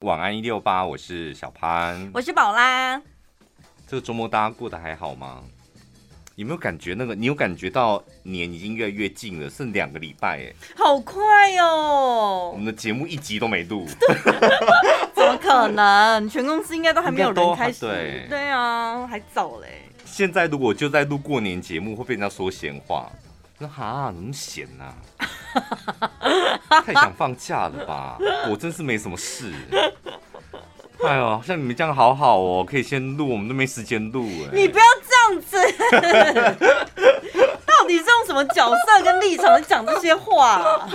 晚安一六八，我是小潘，我是宝拉。这个周末大家过得还好吗？有没有感觉那个？你有感觉到年已经越来越近了，剩两个礼拜哎，好快哦！我们的节目一集都没录，怎么可能？全公司应该都还没有人开始。对对啊，还早嘞。现在如果就在录过年节目，会被人家说闲话。那哈，怎么闲呢、啊？太想放假了吧？我真是没什么事。哎呦，像你们这样好好哦，可以先录，我们都没时间录哎。你不要这样子，到底是用什么角色跟立场讲这些话、啊？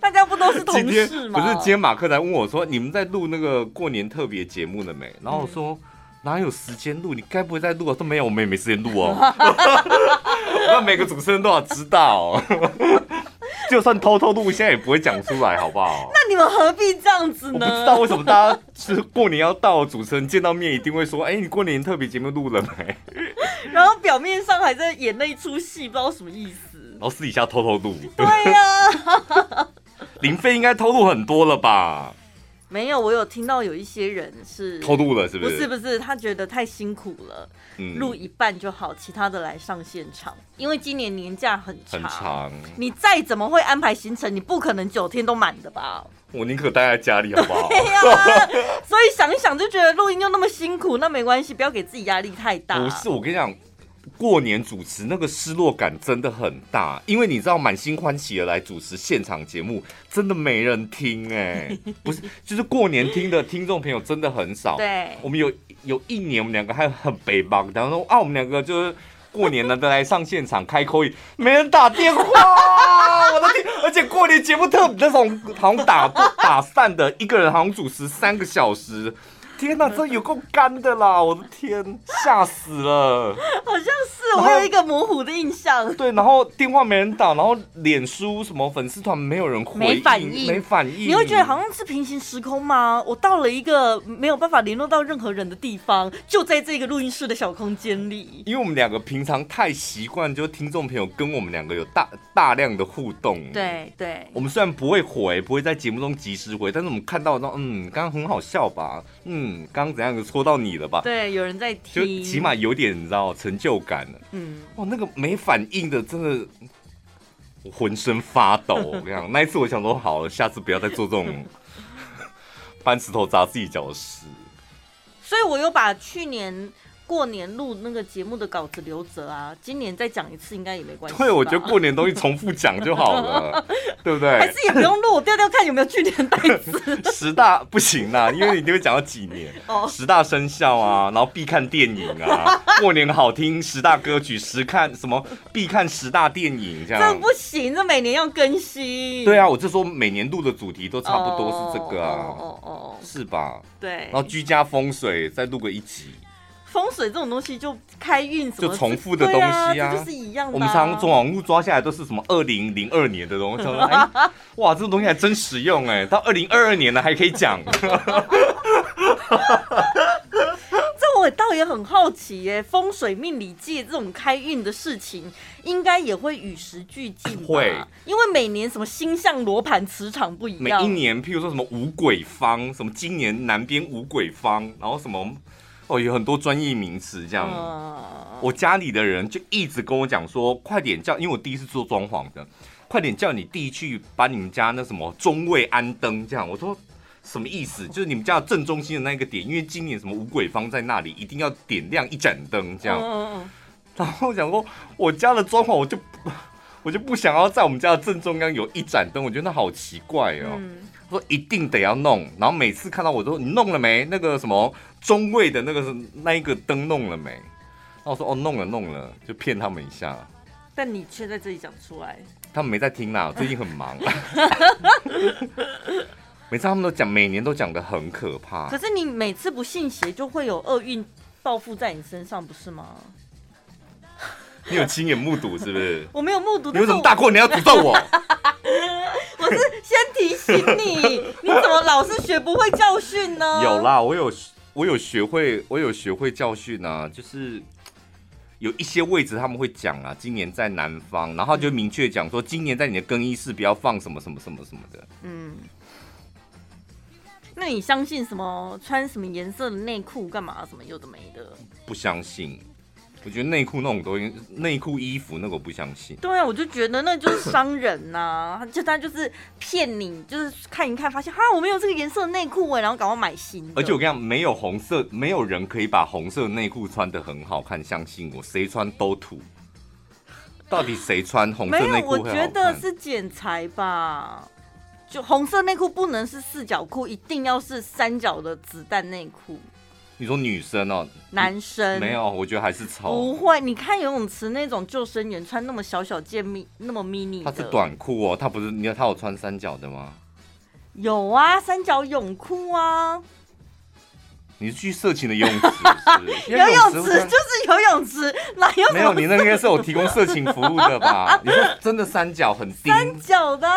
大家不都是同事吗？不是，今天马克来问我说，你们在录那个过年特别节目了没？然后我说。嗯哪有时间录？你该不会在录啊？都没有，我们也没时间录哦。那每个主持人都要知道，就算偷偷录，现在也不会讲出来，好不好？那你们何必这样子呢？我不知道为什么大家是过年要到，主持人见到面一定会说：“哎、欸，你过年特别节目录了没？” 然后表面上还在演那一出戏，不知道什么意思。然后私底下偷偷录。对呀、啊，林飞应该偷录很多了吧？没有，我有听到有一些人是偷渡了，是不是？不是不是，他觉得太辛苦了，录、嗯、一半就好，其他的来上现场。因为今年年假很长，很长，你再怎么会安排行程，你不可能九天都满的吧？我宁可待在家里，好不好？对呀，所以想一想就觉得录音又那么辛苦，那没关系，不要给自己压力太大。不是，我跟你讲。过年主持那个失落感真的很大，因为你知道满心欢喜的来主持现场节目，真的没人听哎、欸，不是，就是过年听的听众朋友真的很少。对，我们有有一年我们两个还很悲伤，然后说啊，我们两个就是过年了都来上现场开口音，没人打电话，我的天！而且过年节目特别那种好像打打散的，一个人好像主持三个小时。天哪，这有够干的啦！我的天，吓死了。好像是，我有一个模糊的印象。对，然后电话没人打，然后脸书什么粉丝团没有人回，没反应，没反应。你会觉得好像是平行时空吗？我到了一个没有办法联络到任何人的地方，就在这个录音室的小空间里。因为我们两个平常太习惯，就听众朋友跟我们两个有大大量的互动。对对。我们虽然不会回，不会在节目中及时回，但是我们看到那嗯，刚刚很好笑吧？嗯。嗯，刚刚怎样子戳到你了吧？对，有人在听，就起码有点你知道成就感了。嗯，哇，那个没反应的，真的我浑身发抖。我跟你讲，那一次我想说好了，下次不要再做这种 搬石头砸自己脚的事。所以我又把去年。过年录那个节目的稿子留着啊，今年再讲一次应该也没关系。对，我觉得过年东西重复讲就好了，对不对？还是也不用录，我调调看有没有去年带子。十大不行啦，因为你就会讲到几年。哦。十大生肖啊，然后必看电影啊，过年好听十大歌曲，十看什么必看十大电影这样。这不行，这每年要更新。对啊，我就说每年录的主题都差不多是这个啊，哦哦，是吧？对。然后居家风水再录个一集。风水这种东西就开运什么，就重复的东西啊，啊就是一样的、啊。我们常常从网路抓下来都是什么二零零二年的东西，哎、哇，这种东西还真实用哎，到二零二二年了还可以讲。这我倒也很好奇耶，风水命理界这种开运的事情，应该也会与时俱进吧？会，因为每年什么星象罗盘磁场不一样，每一年譬如说什么五鬼方，什么今年南边五鬼方，然后什么。哦，有很多专业名词这样。我家里的人就一直跟我讲说，快点叫，因为我第一次做装潢的，快点叫你弟去把你们家那什么中位安灯这样。我说什么意思？就是你们家正中心的那个点，因为今年什么五鬼方在那里，一定要点亮一盏灯这样。然后我想说，我家的装潢我就我就不想要在我们家的正中央有一盏灯，我觉得那好奇怪哦。说一定得要弄，然后每次看到我都说，你弄了没？那个什么中位的那个那一个灯弄了没？然后我说哦，弄了弄了，就骗他们一下。但你却在这里讲出来，他们没在听啦，最近很忙。每次他们都讲，每年都讲的很可怕。可是你每次不信邪，就会有厄运报复在你身上，不是吗？你有亲眼目睹是不是？我没有目睹。你为什么大过年要诅咒我？我是先提醒你，你怎么老是学不会教训呢？有啦，我有我有学会，我有学会教训啊。就是有一些位置他们会讲啊，今年在南方，然后就明确讲说，今年在你的更衣室不要放什么什么什么什么的。嗯。那你相信什么穿什么颜色的内裤干嘛？什么有的没的？不相信。我觉得内裤那种东西，内裤衣服那个我不相信。对啊，我就觉得那就是商人呐、啊，就他就是骗你，就是看一看发现哈，我没有这个颜色的内裤哎，然后赶快买新的。而且我跟你讲，没有红色，没有人可以把红色内裤穿的很好看，相信我，谁穿都土。到底谁穿红色内裤？我觉得是剪裁吧。就红色内裤不能是四角裤，一定要是三角的子弹内裤。你说女生哦？男生没有，我觉得还是丑。不会，你看游泳池那种救生员穿那么小小件咪那么 mini，他是短裤哦，他不是你看他有穿三角的吗？有啊，三角泳裤啊。你是去色情的游泳池？游泳池就是游泳池，哪有？没有，你那应该是有提供色情服务的吧？你说真的三角很低？三角的，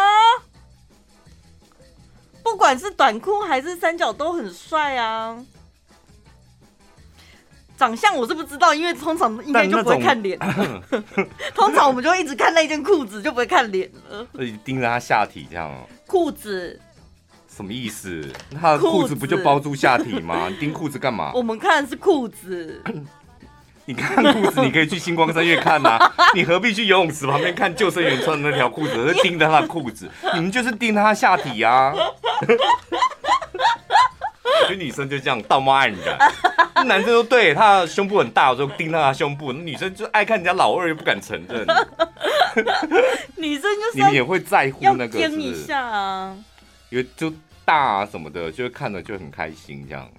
不管是短裤还是三角都很帅啊。长相我是不知道，因为通常应该就不会看脸。通常我们就一直看那件裤子，就不会看脸了。所以盯着他下体这样哦。裤子什么意思？他的裤子不就包住下体吗？你盯裤子干嘛？我们看的是裤子。你看裤子，你可以去星光三月看呐、啊。你何必去游泳池旁边看救生员穿的那条裤子，而盯着他的裤子？你们就是盯着他下体啊。我觉得女生就这样道貌岸然。男生都对他的胸部很大，我就盯到他胸部。女生就爱看人家老二，又不敢承认。女生就是你们也会在乎那个是不是？一下啊，因为就大啊什么的，就看了就很开心这样。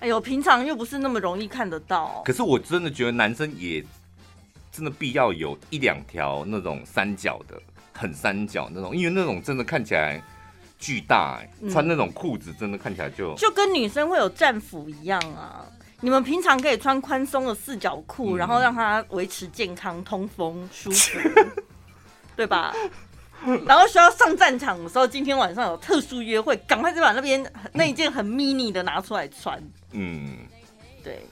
哎呦，平常又不是那么容易看得到。可是我真的觉得男生也真的必要有一两条那种三角的，很三角那种，因为那种真的看起来。巨大、欸，穿那种裤子真的看起来就就跟女生会有战服一样啊。你们平常可以穿宽松的四角裤，嗯、然后让它维持健康、通风、舒服，对吧？然后需要上战场的时候，今天晚上有特殊约会，赶快就把那边那一件很 mini 的拿出来穿。嗯，对。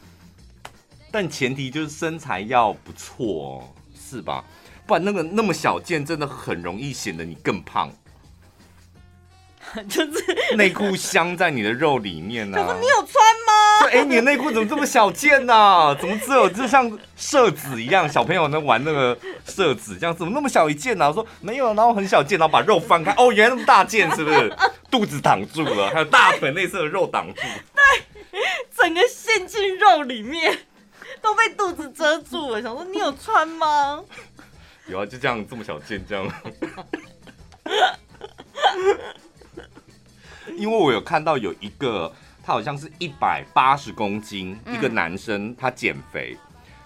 但前提就是身材要不错哦，是吧？不然那个那么小件，真的很容易显得你更胖。就是内裤镶在你的肉里面呢、啊。你有穿吗？哎、欸，你的内裤怎么这么小件呢、啊？怎么只有就像射子一样，小朋友能玩那个射子这样，怎么那么小一件呢、啊？我说没有，然后很小件，然后把肉翻开，哦，原来那么大件，是不是？肚子挡住了，还有大腿内侧的肉挡住，对，整个陷进肉里面，都被肚子遮住了。想说你有穿吗？有啊，就这样这么小件这样。因为我有看到有一个，他好像是一百八十公斤，一个男生，他减肥，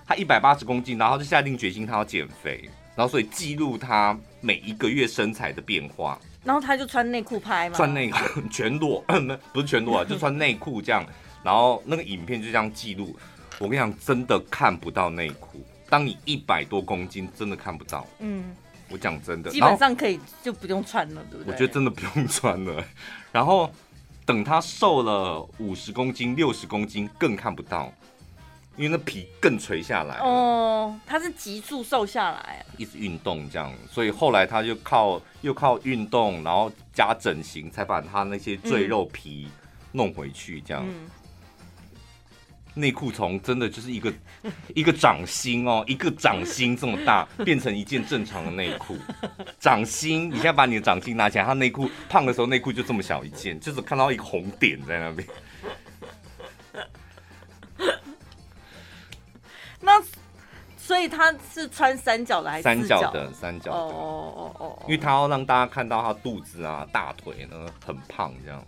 他一百八十公斤，然后就下定决心他要减肥，然后所以记录他每一个月身材的变化，然后他就穿内裤拍嘛，穿内裤 全裸，不是全裸啊，就穿内裤这样，然后那个影片就这样记录。我跟你讲，真的看不到内裤，当你一百多公斤，真的看不到。嗯。我讲真的，基本上可以就不用穿了，对不对？我觉得真的不用穿了。然后等他瘦了五十公斤、六十公斤，更看不到，因为那皮更垂下来。哦，他是急速瘦下来，一直运动这样，所以后来他就靠又靠运动，然后加整形，才把他那些赘肉皮弄回去这样。嗯内裤从真的就是一个 一个掌心哦，一个掌心这么大，变成一件正常的内裤。掌心，你现在把你的掌心拿起来，他内裤胖的时候内裤就这么小一件，就是看到一个红点在那边。那所以他是穿三角的还是三角的？三角的。哦哦哦哦。因为他要让大家看到他肚子啊、大腿呢很胖这样。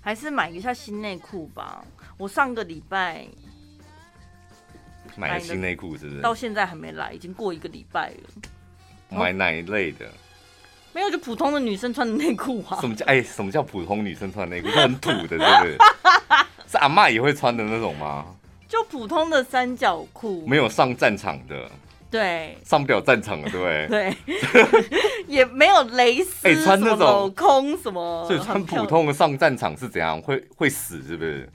还是买一下新内裤吧。我上个礼拜买了新内裤，是不是？到现在还没来，已经过一个礼拜了。买哪一类的？没有，就普通的女生穿的内裤啊。什么叫哎？什么叫普通女生穿的内裤？是很土的，是不是？是阿妈也会穿的那种吗？就普通的三角裤，没有上战场的。对，上不了战场了，对不对？对，也没有蕾丝，哎，穿那种镂什么，所以穿普通的上战场是怎样？会会死是不是？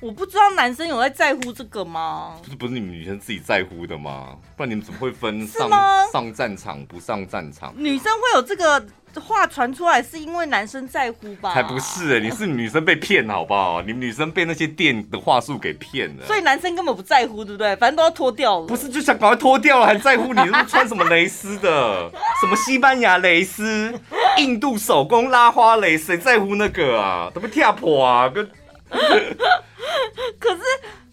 我不知道男生有在在乎这个吗？不是不是你们女生自己在乎的吗？不然你们怎么会分上上战场不上战场？女生会有这个话传出来，是因为男生在乎吧？才不是！你是女生被骗好不好？你们女生被那些店的话术给骗了，所以男生根本不在乎，对不对？反正都要脱掉了。不是就想赶快脱掉了，还在乎你是穿什么蕾丝的？什么西班牙蕾丝、印度手工拉花蕾，谁在乎那个啊？都被跳破啊！跟 可是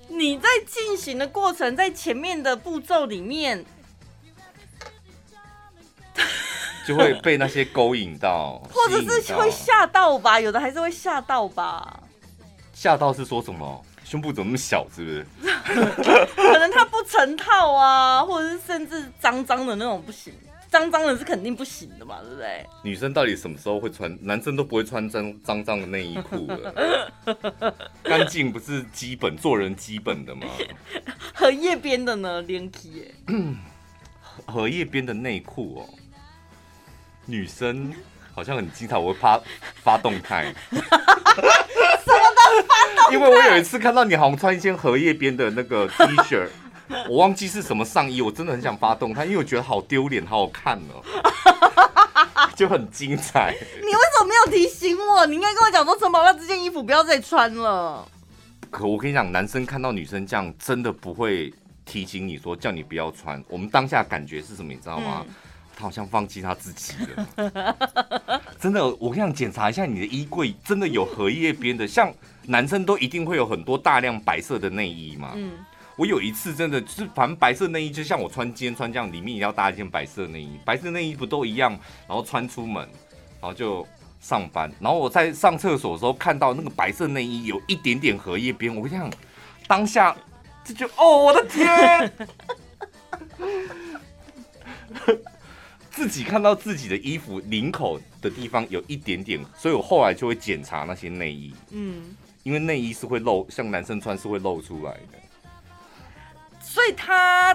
你在进行的过程，在前面的步骤里面，就会被那些勾引到，或者是会吓到吧？有的还是会吓到吧？吓到是说什么？胸部怎么那么小？是不是？可能他不成套啊，或者是甚至脏脏的那种不行。脏脏的是肯定不行的嘛，对不对？女生到底什么时候会穿？男生都不会穿脏脏脏的内衣裤的。干净不是基本做人基本的吗？荷叶边的呢？连体耶。荷叶边的内裤哦，女生好像很经常会发 发动态。什么都发动态？因为我有一次看到你好像穿一件荷叶边的那个 T 恤。我忘记是什么上衣，我真的很想发动它，因为我觉得好丢脸，好好看哦，就很精彩。你为什么没有提醒我？你应该跟我讲说，陈宝拉这件衣服不要再穿了。可我跟你讲，男生看到女生这样，真的不会提醒你说叫你不要穿。我们当下感觉是什么？你知道吗？嗯、他好像放弃他自己了。真的，我跟你讲，检查一下你的衣柜，真的有荷叶边的。像男生都一定会有很多大量白色的内衣嘛。嗯。我有一次真的就是，反正白色内衣就像我穿今天穿这样，里面也要搭一件白色内衣。白色内衣不都一样，然后穿出门，然后就上班。然后我在上厕所的时候看到那个白色内衣有一点点荷叶边，我跟你讲，当下这就哦，我的天！自己看到自己的衣服领口的地方有一点点，所以我后来就会检查那些内衣。嗯，因为内衣是会露，像男生穿是会露出来的。所以它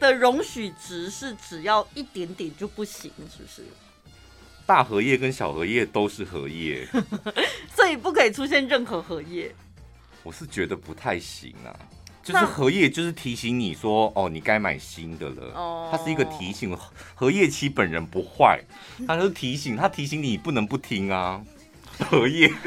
的容许值是只要一点点就不行，是不是？大荷叶跟小荷叶都是荷叶，所以不可以出现任何荷叶。我是觉得不太行啊，就是荷叶就是提醒你说，哦，你该买新的了。哦，它是一个提醒。荷叶其本人不坏，它是提醒，它提醒你不能不听啊。荷叶。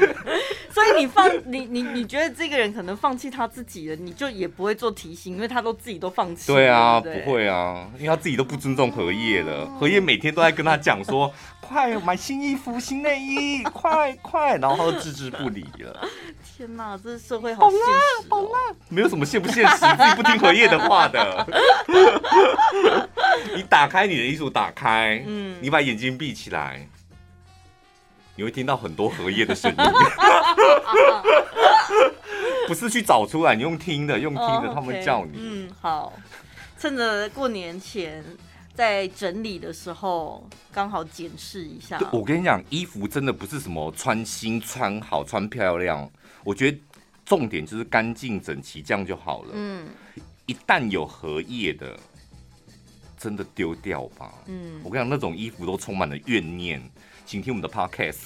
所以你放你你你觉得这个人可能放弃他自己了，你就也不会做提醒，因为他都自己都放弃。对啊，对对不会啊，因为他自己都不尊重荷叶了。荷叶每天都在跟他讲说：“快买新衣服、新内衣，快快！”然后他都置之不理了。天哪，这社会好现实哦。懂了，懂了，没有什么现不现实，自己不听荷叶的话的。你打开你的衣服，打开，嗯，你把眼睛闭起来。你会听到很多荷叶的声音，不是去找出来，你用听的，用听的，oh, okay. 他们叫你。嗯，好，趁着过年前在整理的时候，刚好检视一下。我跟你讲，衣服真的不是什么穿新、穿好、穿漂亮，我觉得重点就是干净整齐，这样就好了。嗯，一旦有荷叶的，真的丢掉吧。嗯，我跟你讲，那种衣服都充满了怨念。请听我们的 podcast，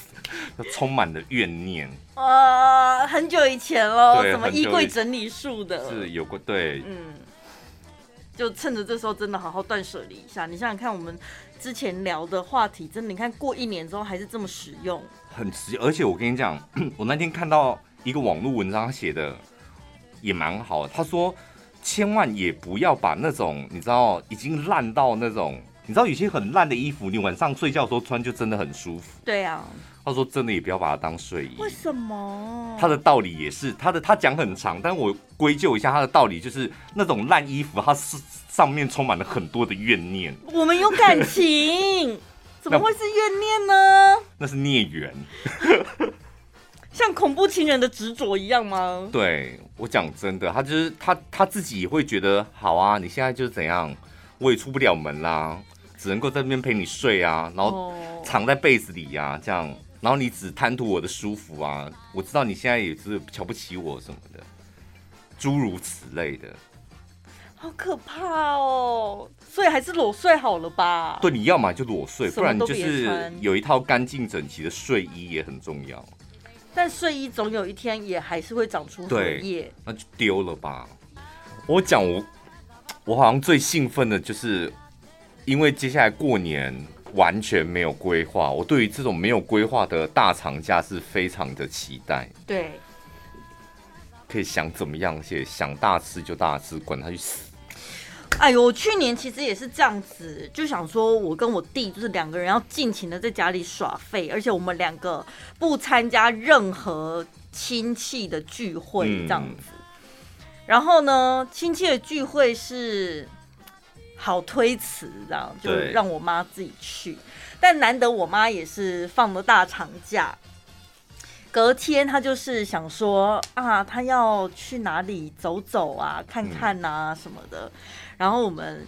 充满了怨念。呃，很久以前喽，什么衣柜整理术的，是有过对，嗯，就趁着这时候，真的好好断舍离一下。你想想看，我们之前聊的话题，真的，你看过一年之后还是这么实用，很实用。而且我跟你讲，我那天看到一个网络文章写的也蛮好的，他说千万也不要把那种你知道已经烂到那种。你知道有些很烂的衣服，你晚上睡觉的时候穿就真的很舒服。对啊，他说真的也不要把它当睡衣。为什么？他的道理也是他的，他讲很长，但我归咎一下他的道理，就是那种烂衣服，它是上面充满了很多的怨念。我们有感情，怎么会是怨念呢？那是孽缘，像恐怖情人的执着一样吗？对，我讲真的，他就是他他自己也会觉得好啊，你现在就是怎样，我也出不了门啦。只能够在那边陪你睡啊，然后藏在被子里呀、啊，这样，然后你只贪图我的舒服啊。我知道你现在也是瞧不起我什么的，诸如此类的，好可怕哦。所以还是裸睡好了吧？对，你要嘛就裸睡，不然就是有一套干净整齐的睡衣也很重要。但睡衣总有一天也还是会长出荷叶，那就丢了吧。我讲我，我好像最兴奋的就是，因为接下来过年完全没有规划，我对于这种没有规划的大长假是非常的期待。对，可以想怎么样，且想大吃就大吃，管他去死。哎呦，我去年其实也是这样子，就想说，我跟我弟就是两个人要尽情的在家里耍废，而且我们两个不参加任何亲戚的聚会，这样子。嗯、然后呢，亲戚的聚会是好推辞，这样就让我妈自己去。但难得我妈也是放了大长假，隔天他就是想说啊，他要去哪里走走啊，看看啊什么的。嗯然后我们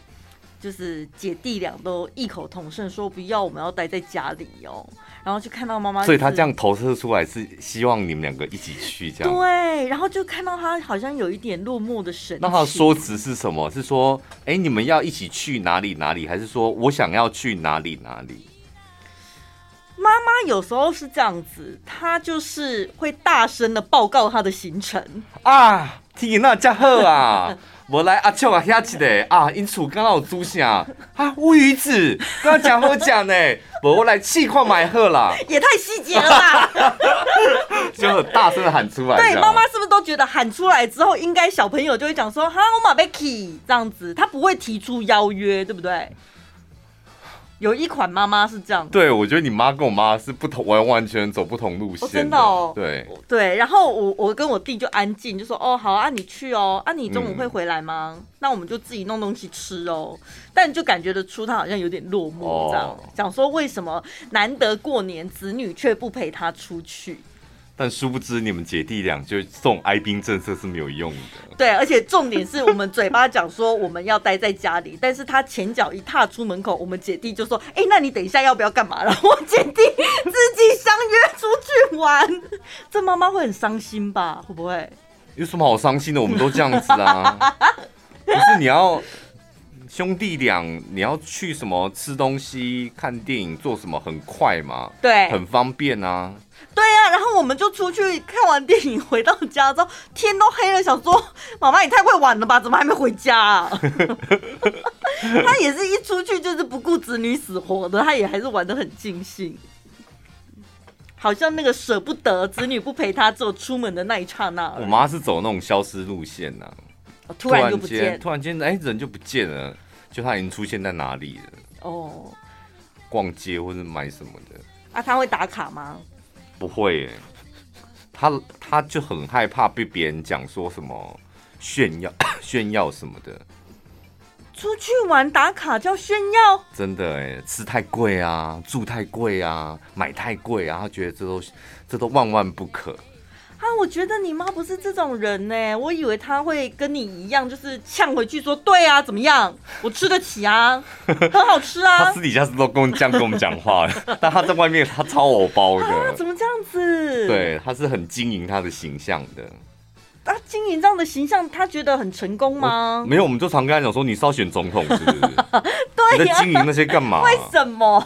就是姐弟俩都异口同声说不要，我们要待在家里哦。然后就看到妈妈，所以他这样投射出来是希望你们两个一起去这样。对，然后就看到他好像有一点落寞的神情。那他的说辞是什么？是说，哎，你们要一起去哪里哪里？还是说我想要去哪里哪里？妈妈有时候是这样子，她就是会大声的报告她的行程啊。天哪，这么好啊！我来阿秋啊，遐一个啊，因厝刚刚有煮啥啊？乌鱼子，刚刚讲好讲呢。不，我来试看买好啦。也太细节了吧！就很大声的喊出来。对，妈妈是不是都觉得喊出来之后，应该小朋友就会讲说，哈，我马贝 key 这样子，他不会提出邀约，对不对？有一款妈妈是这样，对，我觉得你妈跟我妈是不同，完完全走不同路线的。哦，真的哦。对对，然后我我跟我弟就安静，就说哦好啊，你去哦，啊你中午会回来吗？嗯、那我们就自己弄东西吃哦。但就感觉得出他好像有点落寞，这样、哦、讲说为什么难得过年，子女却不陪他出去。但殊不知，你们姐弟俩就这种哀兵政策是没有用的。对，而且重点是我们嘴巴讲说我们要待在家里，但是他前脚一踏出门口，我们姐弟就说：“哎、欸，那你等一下要不要干嘛？”然后我姐弟自己相约出去玩，这妈妈会很伤心吧？会不会？有什么好伤心的？我们都这样子啊。不是你要兄弟俩，你要去什么吃东西、看电影、做什么，很快嘛？对，很方便啊。对呀、啊，然后我们就出去看完电影，回到家之后天都黑了，想说妈妈也太会玩了吧，怎么还没回家啊？他也是一出去就是不顾子女死活的，他也还是玩得很尽兴，好像那个舍不得子女不陪他，只有出门的那一刹那。我妈是走那种消失路线呐、突然就不见，突然间哎人就不见了，就他已经出现在哪里了？哦，逛街或者买什么的啊？他会打卡吗？不会耶，他他就很害怕被别人讲说什么炫耀 炫耀什么的。出去玩打卡叫炫耀？真的哎，吃太贵啊，住太贵啊，买太贵啊，他觉得这都这都万万不可。啊，我觉得你妈不是这种人呢，我以为她会跟你一样，就是呛回去说，对啊，怎么样，我吃得起啊，很好吃啊。他私底下是都跟这样跟我们讲话的，但他在外面他超偶包的。啊，怎么这样子？对，他是很经营他的形象的。啊，经营这样的形象，他觉得很成功吗？没有，我们就常跟他讲说，你是要选总统是不是？对，你在经营那些干嘛？为什么？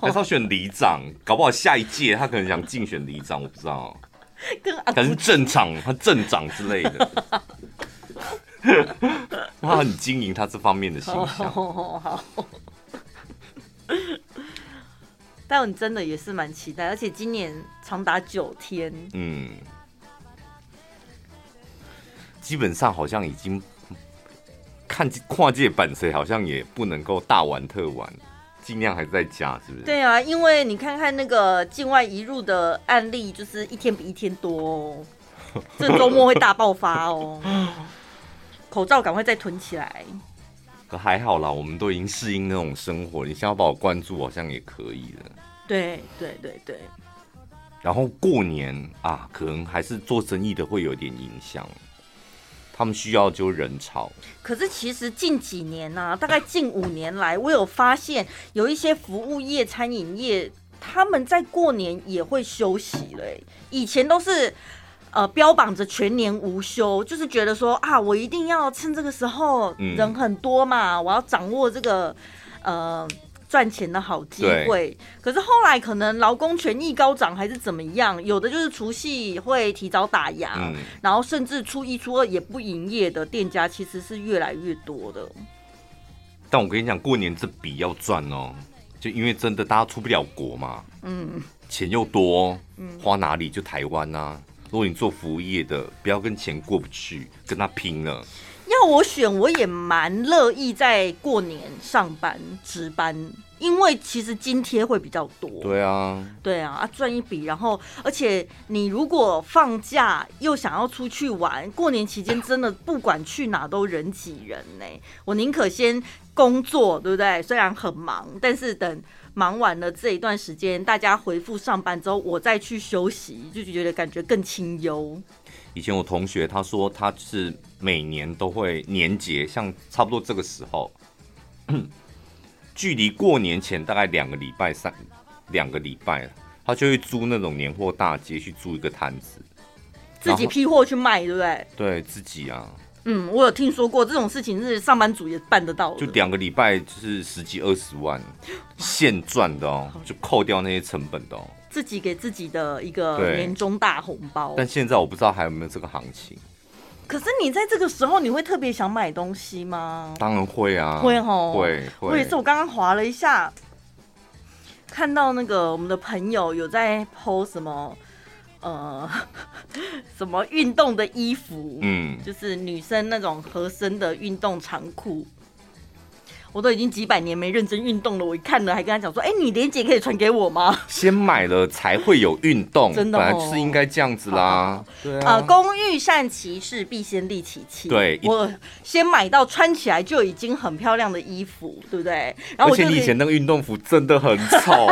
还是要选里长？搞不好下一届他可能想竞选里长，我不知道。跟可能是镇长、他镇长之类的，他很经营他这方面的形象。好，好，但你真的也是蛮期待，而且今年长达九天，嗯，基本上好像已经看跨界版谁好像也不能够大玩特玩。尽量还是在家，是不是？对啊，因为你看看那个境外移入的案例，就是一天比一天多哦。这周末会大爆发哦，口罩赶快再囤起来。可还好啦，我们都已经适应那种生活，你想要把我关注，好像也可以的。对对对对。然后过年啊，可能还是做生意的会有点影响。他们需要就人潮，可是其实近几年呢、啊，大概近五年来，我有发现有一些服务业、餐饮业，他们在过年也会休息嘞。以前都是呃标榜着全年无休，就是觉得说啊，我一定要趁这个时候人很多嘛，我要掌握这个呃赚钱的好机会。可是后来可能劳工权益高涨还是怎么样，有的就是除夕会提早打烊，嗯、然后甚至初一初二也不营业的店家其实是越来越多的。但我跟你讲，过年这笔要赚哦，就因为真的大家出不了国嘛，嗯，钱又多，花哪里就台湾啊。如果你做服务业的，不要跟钱过不去，跟他拼了。要我选，我也蛮乐意在过年上班值班，因为其实津贴会比较多。对啊，对啊，啊赚一笔，然后而且你如果放假又想要出去玩，过年期间真的不管去哪都人挤人呢。我宁可先工作，对不对？虽然很忙，但是等忙完了这一段时间，大家回复上班之后，我再去休息，就觉得感觉更清幽。以前我同学他说，他是每年都会年节，像差不多这个时候，距离过年前大概两个礼拜、三两个礼拜，他就会租那种年货大街去租一个摊子，自己批货去卖，对不对？对自己啊。嗯，我有听说过这种事情，是上班族也办得到的。就两个礼拜就是十几二十万现赚的哦，就扣掉那些成本的哦。自己给自己的一个年终大红包。但现在我不知道还有没有这个行情。可是你在这个时候，你会特别想买东西吗？当然会啊，会哦，会会。我也是，我刚刚划了一下，看到那个我们的朋友有在 po 什么。呃，什么运动的衣服？嗯，就是女生那种合身的运动长裤。我都已经几百年没认真运动了，我一看了还跟他讲说：“哎、欸，你连结可以传给我吗？”先买了才会有运动，真的、哦，本来就是应该这样子啦。对啊，呃，工欲善其事，必先利其器。对，我先买到穿起来就已经很漂亮的衣服，对不对？然后而且你以前那个运动服真的很丑。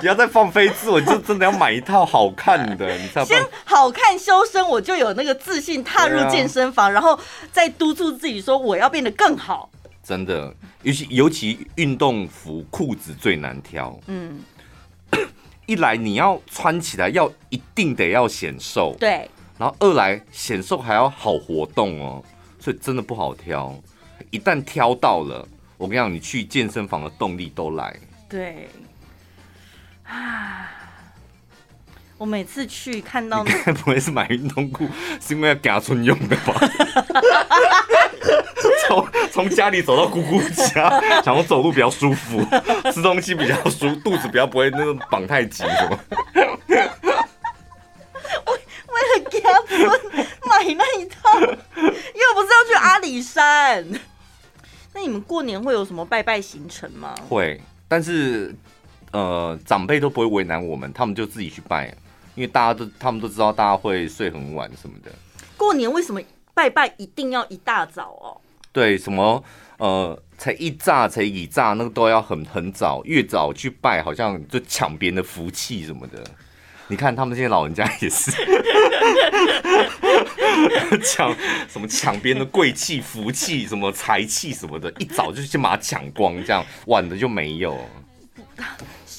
你不要再放飞自我，你就真的要买一套好看的，你知道 先好看修身，我就有那个自信踏入健身房，啊、然后再督促自己说我要变得更好。真的，尤其尤其运动服裤子最难挑。嗯，一来你要穿起来要一定得要显瘦，对。然后二来显瘦还要好活动哦，所以真的不好挑。一旦挑到了，我跟你讲，你去健身房的动力都来。对。啊！我每次去看到，你该不会是买运动裤 是因为要家村用的吧？从从家里走到姑姑家，想要走路比较舒服，吃东西比较舒，肚子比较不会那种绑太紧，是吗？为为了家村买那一套，又不是要去阿里山。那你们过年会有什么拜拜行程吗？会，但是。呃，长辈都不会为难我们，他们就自己去拜，因为大家都他们都知道大家会睡很晚什么的。过年为什么拜拜一定要一大早哦？对，什么呃，才一炸才一炸，那个都要很很早，越早去拜，好像就抢别人的福气什么的。你看他们这些老人家也是 抢什么抢别人的贵气、福气、什么财气什么的，一早就先把它抢光，这样晚的就没有。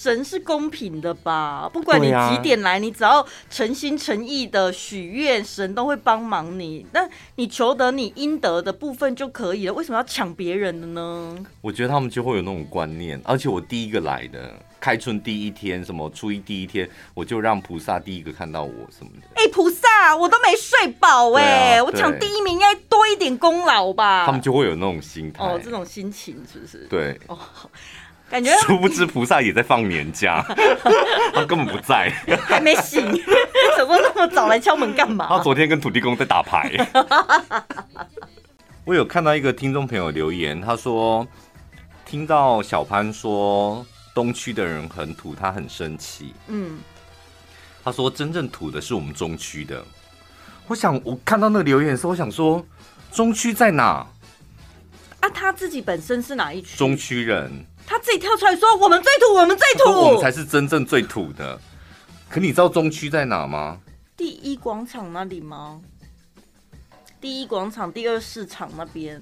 神是公平的吧？不管你几点来，你只要诚心诚意的许愿，神都会帮忙你。那你求得你应得的部分就可以了，为什么要抢别人的呢？我觉得他们就会有那种观念，而且我第一个来的，开春第一天，什么初一第一天，我就让菩萨第一个看到我什么的。哎，菩萨，我都没睡饱哎，我抢第一名应该多一点功劳吧？他们就会有那种心态，哦，这种心情是不是？对，哦。感觉 殊不知菩萨也在放年假，他根本不在，还没醒，怎么那么早来敲门干嘛？他昨天跟土地公在打牌。我有看到一个听众朋友留言，他说听到小潘说东区的人很土，他很生气。嗯，他说真正土的是我们中区的。我想我看到那个留言的时候，我想说中区在哪？啊，他自己本身是哪一区？中区人。他自己跳出来说：“我们最土，我们最土，我们才是真正最土的。”可你知道中区在哪吗？第一广场那里吗？第一广场第二市场那边，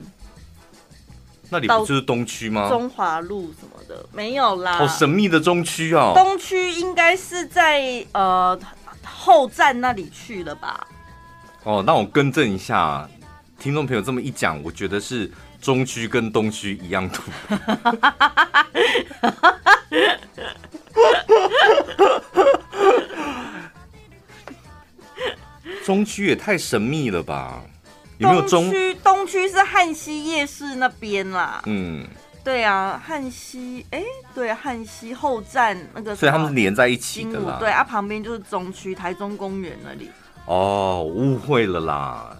那里不就是东区吗？中华路什么的没有啦。好神秘的中区哦。东区应该是在呃后站那里去了吧？哦，那我更正一下，听众朋友这么一讲，我觉得是中区跟东区一样土。中区也太神秘了吧？有没有中区？东区是汉西夜市那边啦。嗯，对啊，汉西，哎、欸，对、啊，汉西后站那个，所以他们是连在一起的啦。对啊，旁边就是中区台中公园那里。哦，误会了啦。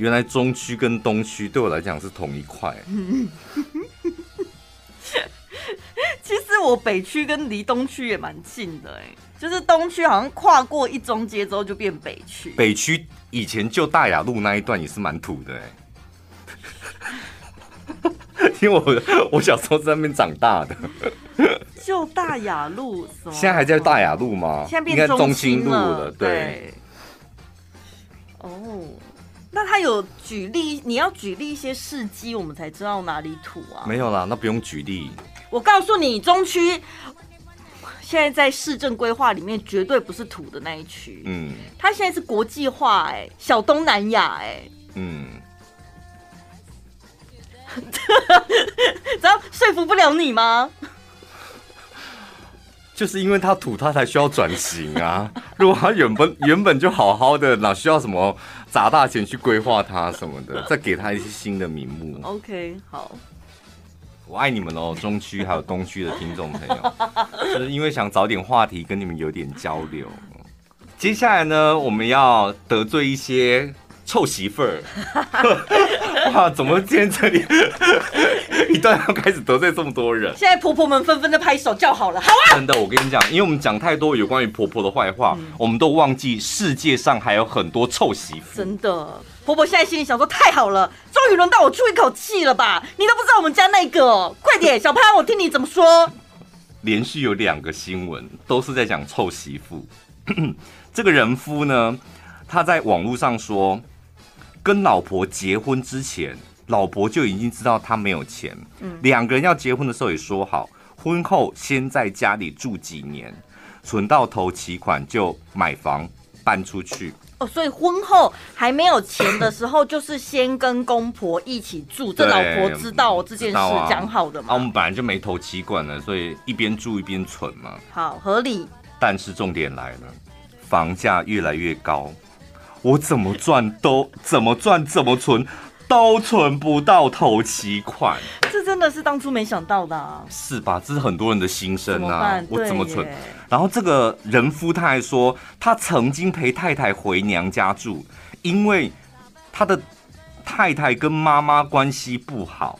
原来中区跟东区对我来讲是同一块。其实我北区跟离东区也蛮近的哎、欸，就是东区好像跨过一中街之后就变北区。北区以前就大雅路那一段也是蛮土的哎、欸，因为我我小时候在那边长大的。就大雅路什么？现在还在大雅路吗？现在变中心路了。对。哦。Oh. 那他有举例，你要举例一些事迹，我们才知道哪里土啊？没有啦，那不用举例。我告诉你，中区现在在市政规划里面绝对不是土的那一区。嗯，它现在是国际化、欸，哎，小东南亚、欸，哎，嗯，这样说服不了你吗？就是因为他土，他才需要转型啊！如果他原本 原本就好好的，哪需要什么砸大钱去规划它什么的，再给他一些新的名目。OK，好，我爱你们哦，中区还有东区的听众朋友，就是因为想找点话题跟你们有点交流。接下来呢，我们要得罪一些。臭媳妇儿，哇！怎么今天这里 一段要开始得罪这么多人？现在婆婆们纷纷的拍手叫好了，好啊！真的，我跟你讲，因为我们讲太多有关于婆婆的坏话，嗯、我们都忘记世界上还有很多臭媳妇。真的，婆婆现在心里想说：太好了，终于轮到我出一口气了吧？你都不知道我们家那个，快点，小潘，我听你怎么说。连续有两个新闻都是在讲臭媳妇。这个人夫呢，他在网络上说。跟老婆结婚之前，老婆就已经知道他没有钱。嗯，两个人要结婚的时候也说好，婚后先在家里住几年，存到头期款就买房搬出去。哦，所以婚后还没有钱的时候，就是先跟公婆一起住。这老婆知道这件事讲好的嘛？啊，我们本来就没头期款了，所以一边住一边存嘛。好，合理。但是重点来了，房价越来越高。我怎么赚都怎么赚怎么存，都存不到头期款。这真的是当初没想到的啊！是吧？这是很多人的心声啊！我怎么存？然后这个人夫他还说，他曾经陪太太回娘家住，因为他的太太跟妈妈关系不好，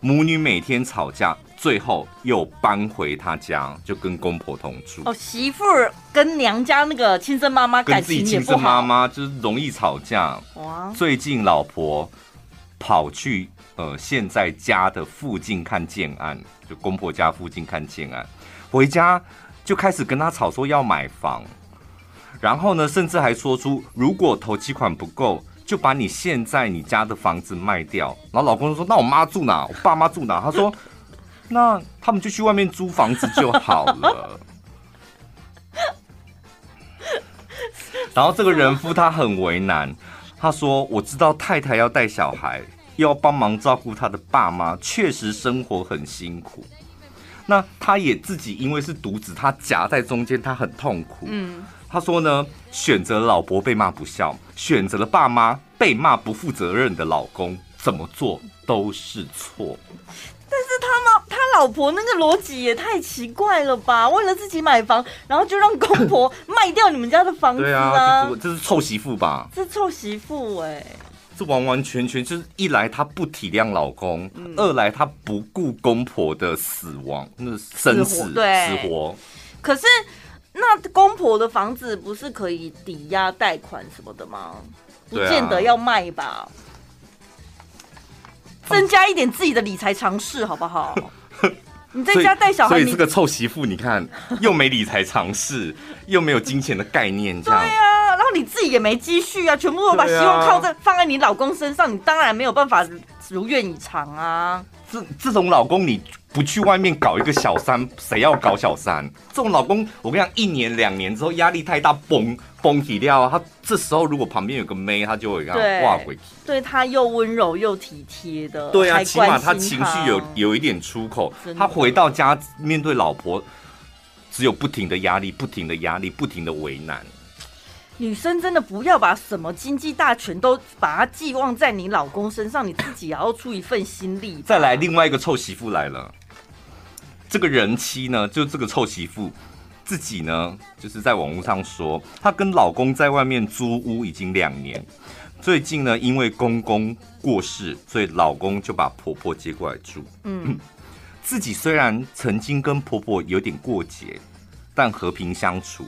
母女每天吵架。最后又搬回他家，就跟公婆同住。哦，媳妇儿跟娘家那个亲生妈妈感情亲生妈妈就是容易吵架。哇！最近老婆跑去呃现在家的附近看建案，就公婆家附近看建案，回家就开始跟他吵说要买房，然后呢，甚至还说出如果头期款不够，就把你现在你家的房子卖掉。然后老公就说：“那我妈住哪？我爸妈住哪？”他说。那他们就去外面租房子就好了。然后这个人夫他很为难，他说：“我知道太太要带小孩，又要帮忙照顾他的爸妈，确实生活很辛苦。那他也自己因为是独子，他夹在中间，他很痛苦。嗯，他说呢，选择老婆被骂不孝，选择了爸妈被骂不负责任的老公，怎么做都是错。”但是他妈他老婆那个逻辑也太奇怪了吧？为了自己买房，然后就让公婆 卖掉你们家的房子啊？啊这是臭媳妇吧？这臭媳妇哎、欸！这完完全全就是一来她不体谅老公，嗯、二来她不顾公婆的死亡，那生死死活，对死活。可是那公婆的房子不是可以抵押贷款什么的吗？不见得要卖吧？增加一点自己的理财常识，好不好？你在家带小孩，所以这个臭媳妇，你看又没理财常识，又没有金钱的概念，这样。对啊，然后你自己也没积蓄啊，全部都把希望靠在放在你老公身上，你当然没有办法如愿以偿啊。这这种老公你不去外面搞一个小三，谁要搞小三？这种老公，我跟你讲，一年两年之后压力太大，崩崩体掉。他这时候如果旁边有个妹，他就会让他挂回去。对他又温柔又体贴的，对啊，起码他情绪有有一点出口。他回到家面对老婆，只有不停的压力，不停的压力，不停的为难。女生真的不要把什么经济大权都把它寄望在你老公身上，你自己也要出一份心力。再来，另外一个臭媳妇来了。这个人妻呢，就这个臭媳妇自己呢，就是在网络上说，她跟老公在外面租屋已经两年，最近呢，因为公公过世，所以老公就把婆婆接过来住。嗯，自己虽然曾经跟婆婆有点过节，但和平相处。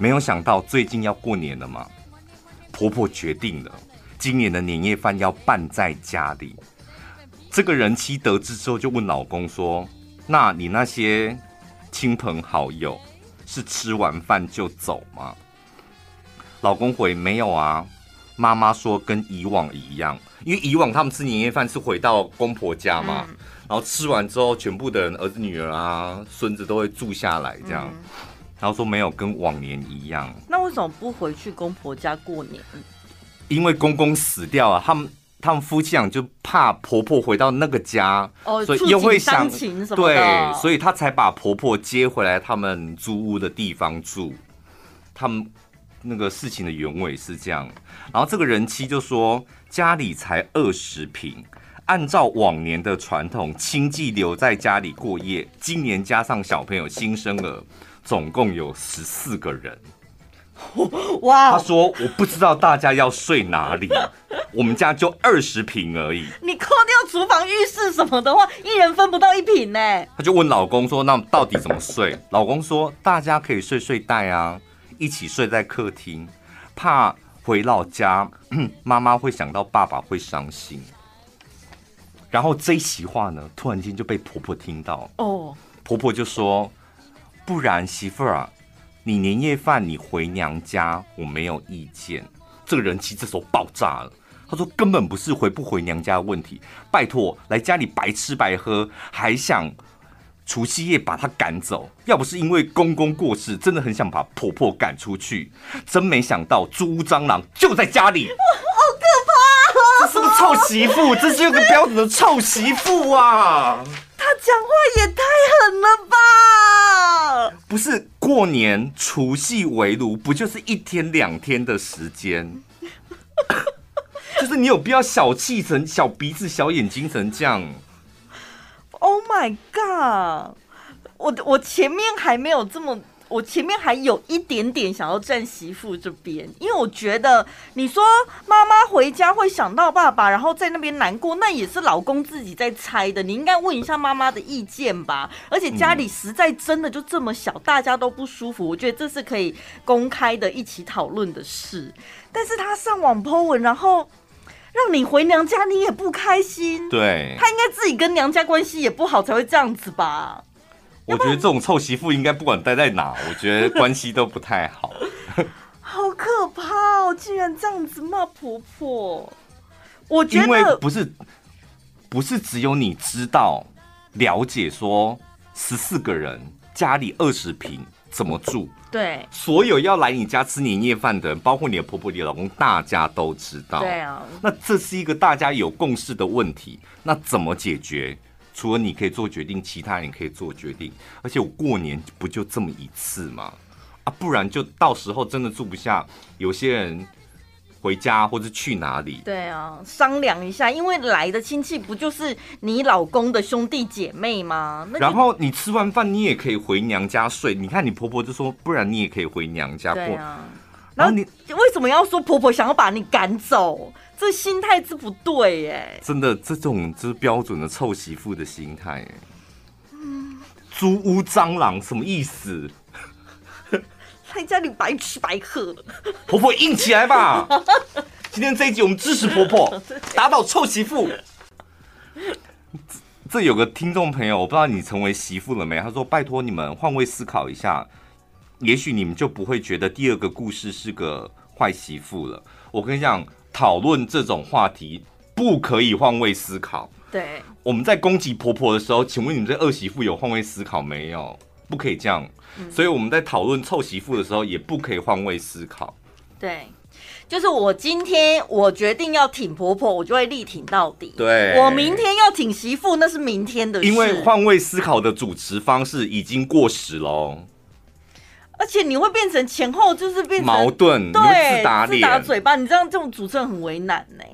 没有想到最近要过年了嘛，婆婆决定了，今年的年夜饭要办在家里。这个人妻得知之后就问老公说：“那你那些亲朋好友是吃完饭就走吗？”老公回：“没有啊，妈妈说跟以往一样，因为以往他们吃年夜饭是回到公婆家嘛，然后吃完之后，全部的人儿子、女儿啊、孙子都会住下来这样。”然后说没有跟往年一样，那为什么不回去公婆家过年？因为公公死掉了，他们他们夫妻俩就怕婆婆回到那个家，哦，所以又会想对，所以他才把婆婆接回来他们租屋的地方住。他们那个事情的原委是这样，然后这个人妻就说家里才二十平，按照往年的传统，亲戚留在家里过夜，今年加上小朋友新生儿。总共有十四个人，哇！他说：“我不知道大家要睡哪里，我们家就二十平而已。你扣掉厨房、浴室什么的话，一人分不到一坪呢。”他就问老公说：“那到底怎么睡？” 老公说：“大家可以睡睡袋啊，一起睡在客厅，怕回老家 妈妈会想到爸爸会伤心。”然后这一席话呢，突然间就被婆婆听到哦，婆婆就说。不然，媳妇儿啊，你年夜饭你回娘家，我没有意见。这个人气这时候爆炸了，他说根本不是回不回娘家的问题，拜托来家里白吃白喝，还想除夕夜把他赶走。要不是因为公公过世，真的很想把婆婆赶出去。真没想到猪蟑螂就在家里，好可怕！这是个臭媳妇，这是一个标准的臭媳妇啊！他讲话也太狠了吧！不是过年除夕围炉，不就是一天两天的时间？就是你有必要小气成小鼻子小眼睛成这样？Oh my god！我我前面还没有这么。我前面还有一点点想要站媳妇这边，因为我觉得你说妈妈回家会想到爸爸，然后在那边难过，那也是老公自己在猜的。你应该问一下妈妈的意见吧。而且家里实在真的就这么小，大家都不舒服，我觉得这是可以公开的一起讨论的事。但是他上网 po 文，然后让你回娘家，你也不开心。对，他应该自己跟娘家关系也不好才会这样子吧。我觉得这种臭媳妇应该不管待在哪，我觉得关系都不太好。好可怕哦！竟然这样子骂婆婆，我觉得因为不是不是只有你知道了解说十四个人家里二十平怎么住，对，所有要来你家吃年夜饭的人，包括你的婆婆、你的老公，大家都知道。对啊，那这是一个大家有共识的问题，那怎么解决？除了你可以做决定，其他人可以做决定。而且我过年不就这么一次吗？啊，不然就到时候真的住不下，有些人回家或者去哪里？对啊，商量一下，因为来的亲戚不就是你老公的兄弟姐妹吗？然后你吃完饭，你也可以回娘家睡。你看你婆婆就说，不然你也可以回娘家过。对啊。然后你为什么要说婆婆想要把你赶走？这心态是不对耶！真的，这种就是标准的臭媳妇的心态。嗯，租屋蟑螂什么意思？在家里白吃白喝，婆婆硬起来吧！今天这一集我们支持婆婆，打倒臭媳妇。这有个听众朋友，我不知道你成为媳妇了没？他说：“拜托你们换位思考一下，也许你们就不会觉得第二个故事是个坏媳妇了。”我跟你讲。讨论这种话题不可以换位思考，对，我们在攻击婆婆的时候，请问你们这二媳妇有换位思考没有？不可以这样。嗯、所以我们在讨论臭媳妇的时候，也不可以换位思考。对，就是我今天我决定要挺婆婆，我就会力挺到底。对，我明天要挺媳妇，那是明天的事。因为换位思考的主持方式已经过时了。而且你会变成前后就是变成矛盾，对，自打脸，自打嘴巴，你知道这种主持人很为难呢。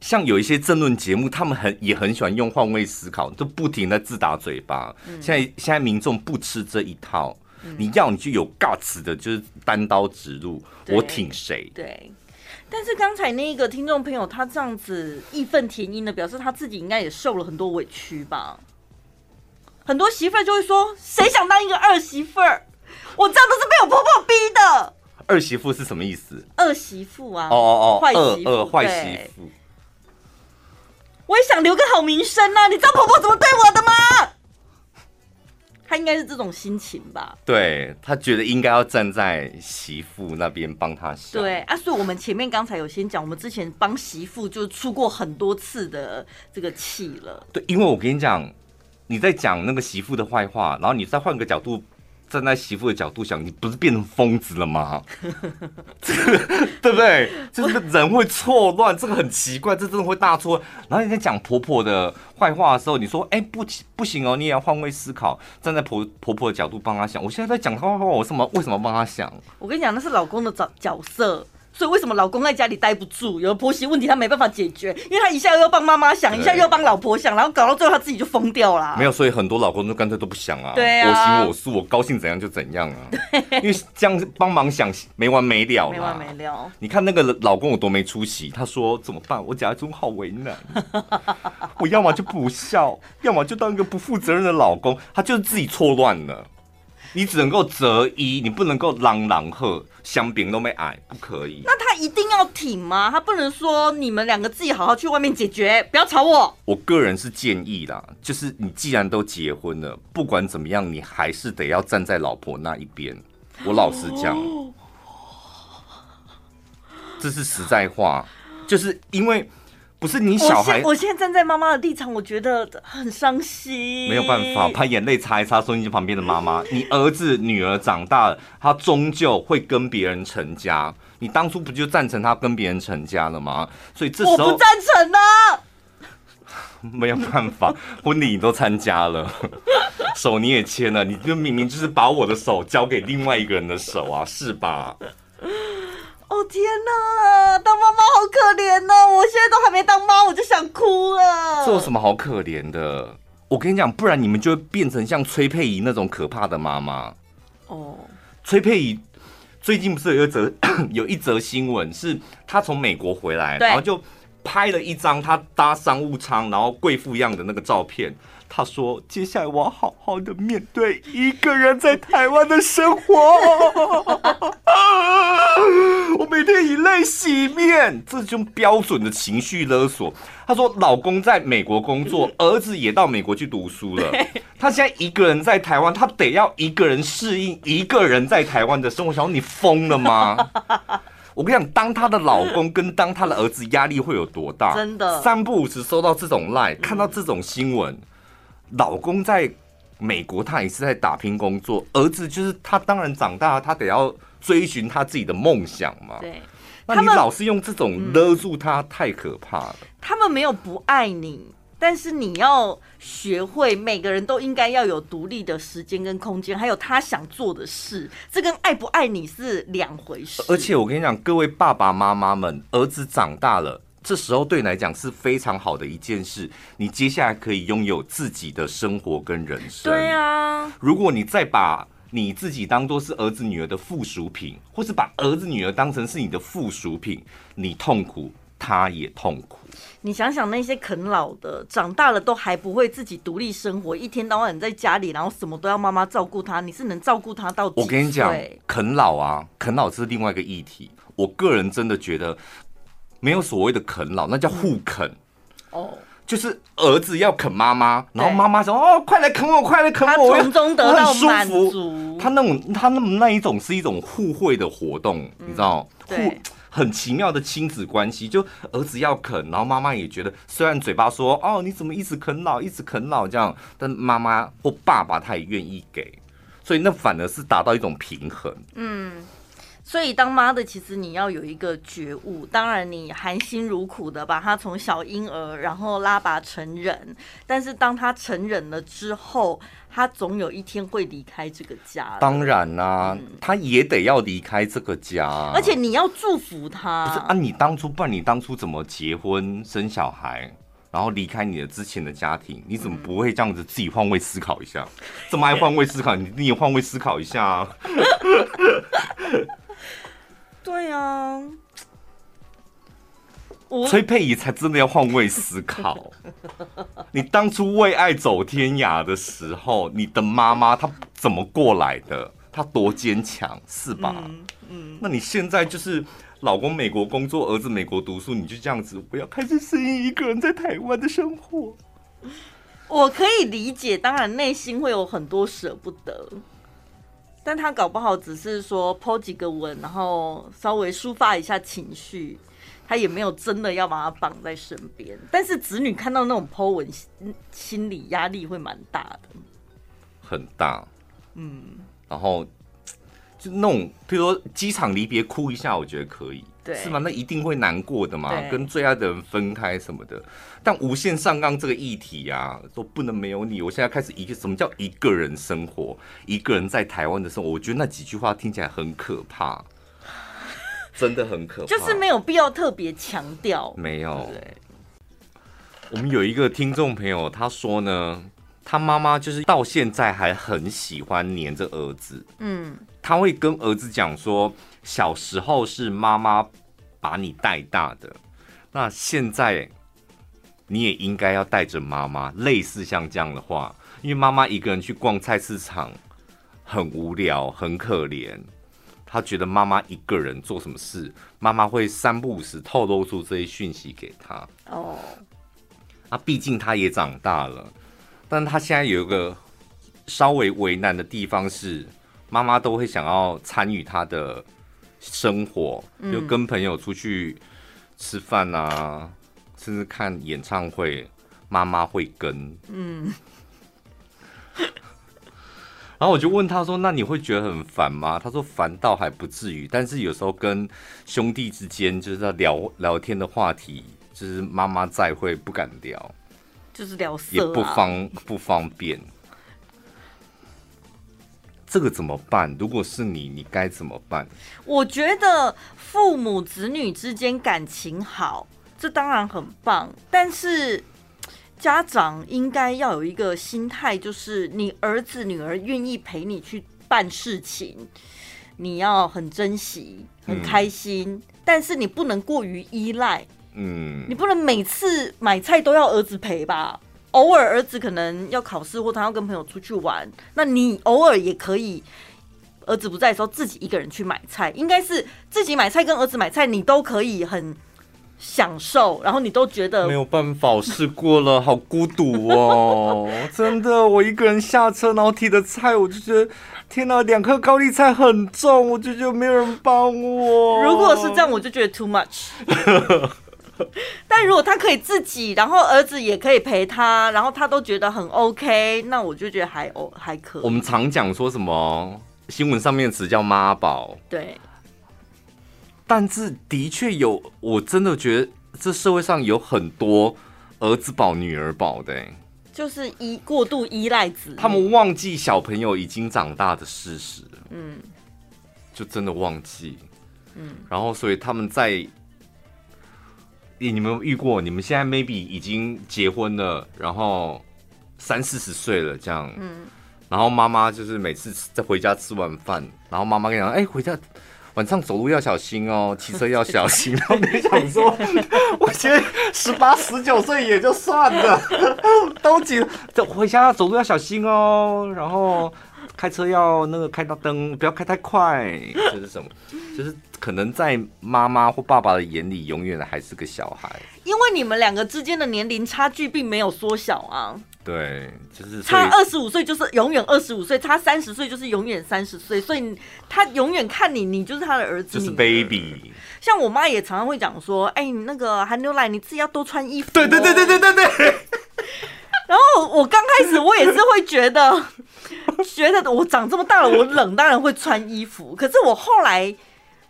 像有一些政论节目，他们很也很喜欢用换位思考，就不停的自打嘴巴。嗯、现在现在民众不吃这一套，嗯、你要你就有 guts 的，就是单刀直入，我挺谁？对。但是刚才那个听众朋友，他这样子义愤填膺的表示，他自己应该也受了很多委屈吧？很多媳妇儿就会说：“谁想当一个二媳妇儿？”我这样都是被我婆婆逼的。二媳妇是什么意思？二媳妇啊！哦哦哦，坏媳妇，二坏媳妇。我也想留个好名声啊！你知道婆婆怎么对我的吗？她应该是这种心情吧？对，她觉得应该要站在媳妇那边帮她想。对啊，所以我们前面刚才有先讲，我们之前帮媳妇就出过很多次的这个气了。对，因为我跟你讲，你在讲那个媳妇的坏话，然后你再换个角度。站在媳妇的角度想，你不是变成疯子了吗？这 个对不对？就是人会错乱，这个很奇怪，这真的会大错。然后你在讲婆婆的坏话的时候，你说：“哎，不不行哦，你也要换位思考，站在婆婆婆的角度帮她想。”我现在在讲她坏话，我什么为什么帮她想？我跟你讲，那是老公的角角色。所以为什么老公在家里待不住？有婆媳问题他没办法解决，因为他一下又要帮妈妈想，一下又要帮老婆想，然后搞到最后他自己就疯掉了。没有，所以很多老公都干脆都不想啊。对啊，我行我素，我高兴怎样就怎样啊。对，因为这样帮忙想没完没了，没完没了。你看那个老公有多没出息，他说怎么办？我假中好为难，我要么就不孝，要么就当一个不负责任的老公，他就是自己错乱了。你只能够择一，你不能够朗朗喝香槟都没矮，不可以。那他一定要挺吗？他不能说你们两个自己好好去外面解决，不要吵我。我个人是建议啦，就是你既然都结婚了，不管怎么样，你还是得要站在老婆那一边。我老实讲，这是实在话，就是因为。不是你小孩，我现在站在妈妈的立场，我觉得很伤心。没有办法，把眼泪擦一擦，收音机旁边的妈妈，你儿子女儿长大了，他终究会跟别人成家。你当初不就赞成他跟别人成家了吗？所以这时候我不赞成啊。没有办法，婚礼你都参加了，手你也牵了，你就明明就是把我的手交给另外一个人的手啊，是吧？哦天哪，当妈妈好可怜呢！我现在都还没当妈，我就想哭了。这有什么好可怜的？我跟你讲，不然你们就会变成像崔佩仪那种可怕的妈妈。哦，崔佩仪最近不是有一则 有一则新闻，是她从美国回来，然后就拍了一张她搭商务舱，然后贵妇一样的那个照片。他说：“接下来我要好好的面对一个人在台湾的生活，我每天以泪洗面，这种标准的情绪勒索。”他说：“老公在美国工作，儿子也到美国去读书了。他现在一个人在台湾，他得要一个人适应一个人在台湾的生活。想说你疯了吗？我跟你讲，当他的老公跟当他的儿子压力会有多大？真的，三不五时收到这种赖，看到这种新闻。”老公在美国，他也是在打拼工作。儿子就是他，当然长大，他得要追寻他自己的梦想嘛。对，那你老是用这种勒住他，嗯、太可怕了。他们没有不爱你，但是你要学会，每个人都应该要有独立的时间跟空间，还有他想做的事。这跟爱不爱你是两回事。而且我跟你讲，各位爸爸妈妈们，儿子长大了。这时候对你来讲是非常好的一件事，你接下来可以拥有自己的生活跟人生。对啊，如果你再把你自己当做是儿子女儿的附属品，或是把儿子女儿当成是你的附属品，你痛苦，他也痛苦。你想想那些啃老的，长大了都还不会自己独立生活，一天到晚在家里，然后什么都要妈妈照顾他，你是能照顾他到？我跟你讲，啃老啊，啃老是另外一个议题。我个人真的觉得。没有所谓的啃老，那叫互啃。哦，就是儿子要啃妈妈，然后妈妈说：“哦，快来啃我，快来啃我。”他从中得到满足。他那种，他那么那一种是一种互惠的活动，你知道？互很奇妙的亲子关系，就儿子要啃，然后妈妈也觉得，虽然嘴巴说哦你怎么一直啃老，一直啃老这样，但妈妈或爸爸他也愿意给，所以那反而是达到一种平衡。嗯。所以当妈的，其实你要有一个觉悟。当然，你含辛茹苦的把他从小婴儿，然后拉拔成人。但是当他成人了之后，他总有一天会离开这个家。当然啦、啊嗯，他也得要离开这个家。而且你要祝福他。不是啊，你当初，不然你当初怎么结婚生小孩，然后离开你的之前的家庭？你怎么不会这样子自己换位思考一下？这么爱换位思考，你你也换位思考一下啊。对啊，崔佩仪才真的要换位思考。你当初为爱走天涯的时候，你的妈妈她怎么过来的？她多坚强，是吧？嗯，嗯。那你现在就是老公美国工作，儿子美国读书，你就这样子，不要开始适应一个人在台湾的生活。我可以理解，当然内心会有很多舍不得。但他搞不好只是说 po 几个文，然后稍微抒发一下情绪，他也没有真的要把他绑在身边。但是子女看到那种 po 文，心理压力会蛮大的，很大。嗯，然后就那种，比如说机场离别哭一下，我觉得可以。对，是吗？那一定会难过的嘛，跟最爱的人分开什么的。但无限上纲这个议题啊，都不能没有你。我现在开始一个什么叫一个人生活，一个人在台湾的生活，我觉得那几句话听起来很可怕，真的很可怕。就是没有必要特别强调，没有。我们有一个听众朋友，他说呢，他妈妈就是到现在还很喜欢黏着儿子。嗯，他会跟儿子讲说。小时候是妈妈把你带大的，那现在你也应该要带着妈妈。类似像这样的话，因为妈妈一个人去逛菜市场很无聊，很可怜。他觉得妈妈一个人做什么事，妈妈会三不五时透露出这些讯息给他。哦，那毕竟他也长大了，但他现在有一个稍微为难的地方是，妈妈都会想要参与他的。生活就跟朋友出去吃饭啊，嗯，甚至看演唱会，妈妈会跟。嗯，然后我就问他说：“那你会觉得很烦吗？”他说：“烦倒还不至于，但是有时候跟兄弟之间就是在聊聊天的话题，就是妈妈在会不敢聊，就是聊色啊，也不方不方便。”这个怎么办？如果是你，你该怎么办？我觉得父母子女之间感情好，这当然很棒。但是家长应该要有一个心态，就是你儿子女儿愿意陪你去办事情，你要很珍惜、很开心。嗯。但是你不能过于依赖，嗯，你不能每次买菜都要儿子陪吧。偶尔儿子可能要考试，或他要跟朋友出去玩，那你偶尔也可以，儿子不在的时候自己一个人去买菜，应该是自己买菜跟儿子买菜，你都可以很享受，然后你都觉得 没有办法，我试过了，好孤独哦，真的，我一个人下车，然后提的菜，我就觉得天哪，两颗高丽菜很重，我就觉得没有人帮我。如果是这样，我就觉得 too much。但如果他可以自己，然后儿子也可以陪他，然后他都觉得很 OK，那我就觉得还哦还可以。我们常讲说什么新闻上面的词叫妈宝，对。但是的确有，我真的觉得这社会上有很多儿子宝、女儿宝的，就是依过度依赖子，他们忘记小朋友已经长大的事实，嗯，就真的忘记，嗯，然后所以他们在。你们有遇过？你们现在 maybe 已经结婚了，然后三四十岁了，这样。嗯。然后妈妈就是每次在回家吃完饭，然后妈妈跟你讲：“哎，回家晚上走路要小心哦，骑车要小心。”然后你想说：“我现在十八十九岁也就算了，都几回家走路要小心哦，然后开车要那个开大灯，不要开太快。”这是什么？就是。可能在妈妈或爸爸的眼里，永远还是个小孩。因为你们两个之间的年龄差距并没有缩小啊。对，就是差二十五岁就是永远二十五岁，差三十岁就是永远三十岁，所以他永远看你，你就是他的儿子，就是 baby。像我妈也常常会讲说，哎、欸，你那个寒流来，你自己要多穿衣服、哦。对对对对对对对。然后我刚开始我也是会觉得，觉得我长这么大了，我冷当然会穿衣服。可是我后来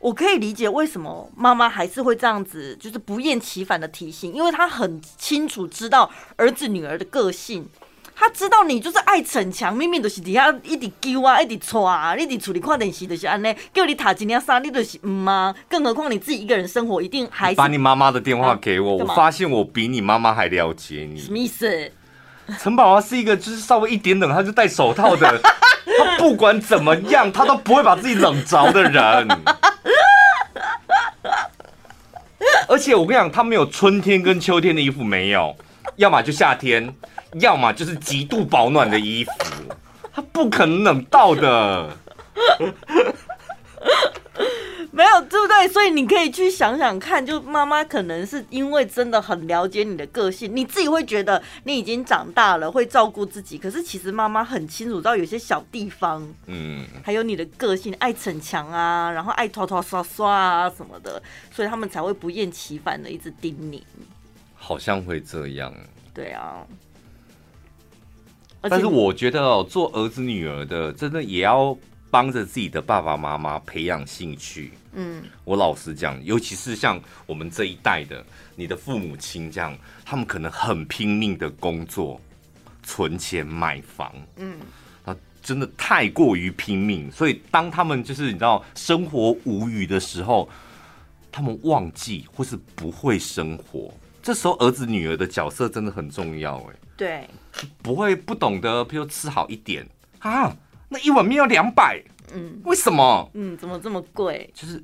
我可以理解为什么妈妈还是会这样子，就是不厌其烦的提醒，因为她很清楚知道儿子女儿的个性，她知道你就是爱逞强，明明就是底下一直揪啊，一直搓啊，你一直处理看电视就是安尼，叫你塔几年啥你都是嗯吗？更何况你自己一个人生活，一定还是把你妈妈的电话给我，啊、我发现我比你妈妈还了解你，什么意思？陈宝华是一个就是稍微一点冷他就戴手套的，他不管怎么样他都不会把自己冷着的人。而且我跟你讲，他没有春天跟秋天的衣服没有，要么就夏天，要么就是极度保暖的衣服，他不可能冷到的。没有，对不对？所以你可以去想想看，就妈妈可能是因为真的很了解你的个性，你自己会觉得你已经长大了，会照顾自己。可是其实妈妈很清楚到有些小地方，嗯，还有你的个性，爱逞强啊，然后爱拖拖刷刷啊什么的，所以他们才会不厌其烦的一直叮咛。好像会这样。对啊。但是我觉得哦，做儿子女儿的，真的也要帮着自己的爸爸妈妈培养兴趣。嗯，我老实讲，尤其是像我们这一代的，你的父母亲这样，他们可能很拼命的工作、存钱买房，嗯，啊，真的太过于拼命，所以当他们就是你知道生活无语的时候，他们忘记或是不会生活，这时候儿子女儿的角色真的很重要，哎，对，不会不懂得，譬如吃好一点啊，那一碗面要两百。嗯，为什么？嗯，怎么这么贵？就是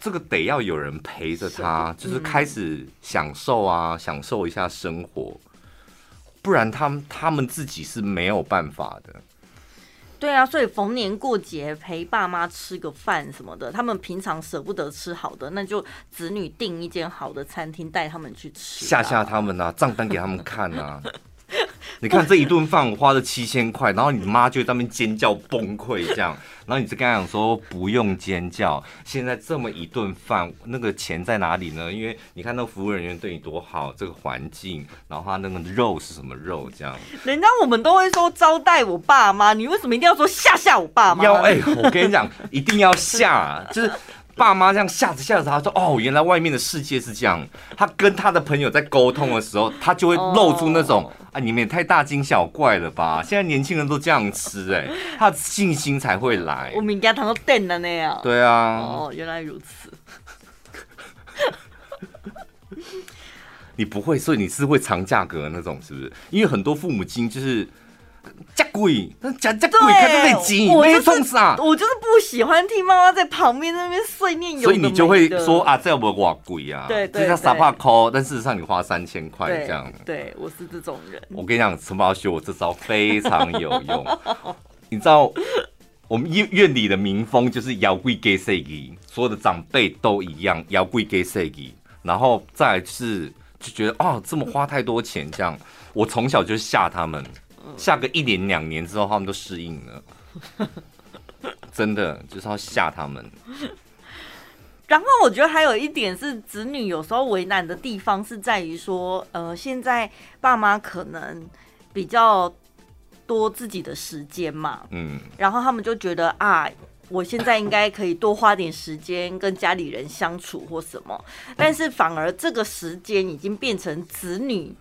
这个得要有人陪着他，就是开始享受啊，享受一下生活，不然他们他们自己是没有办法的。对啊，所以逢年过节陪爸妈吃个饭什么的，他们平常舍不得吃好的，那就子女订一间好的餐厅带他们去吃，吓吓他们啊，账单给他们看啊。你看这一顿饭我花了七千块，然后你妈就在那边尖叫崩溃这样，然后你就跟他讲说不用尖叫，现在这么一顿饭，那个钱在哪里呢？因为你看那服务人员对你多好，这个环境，然后他那个肉是什么肉这样？人家我们都会说招待我爸妈，你为什么一定要说吓吓我爸妈？要哎、欸，我跟你讲，一定要吓，就是。爸妈这样吓着吓着，他说：“哦，原来外面的世界是这样。”他跟他的朋友在沟通的时候，他就会露出那种：“ oh. 啊，你们也太大惊小怪了吧？现在年轻人都这样吃，哎，他的信心才会来。”我们家堂都电了那样。对啊。哦，原来如此。你不会，所以你是会藏价格的那种，是不是？因为很多父母亲就是。假鬼，那假假鬼，他在那急，没冲啥。我就是不喜欢听妈妈在旁边那边碎念有的的。所以你就会说啊，这有没有挂贵啊？对对，这叫傻怕抠，但事实上你花三千块这样。对，我是这种人。我跟你讲，陈宝学我这招非常有用。你知道我们院院里的民风就是摇贵给谁给，所有的长辈都一样，摇贵给谁给。然后再来是就觉得哦，这么花太多钱这样。我从小就吓他们。下个一年两年之后，他们都适应了，真的就是要吓他们。然后我觉得还有一点是，子女有时候为难的地方是在于说，呃，现在爸妈可能比较多自己的时间嘛，嗯，然后他们就觉得啊，我现在应该可以多花点时间跟家里人相处或什么，但是反而这个时间已经变成子女。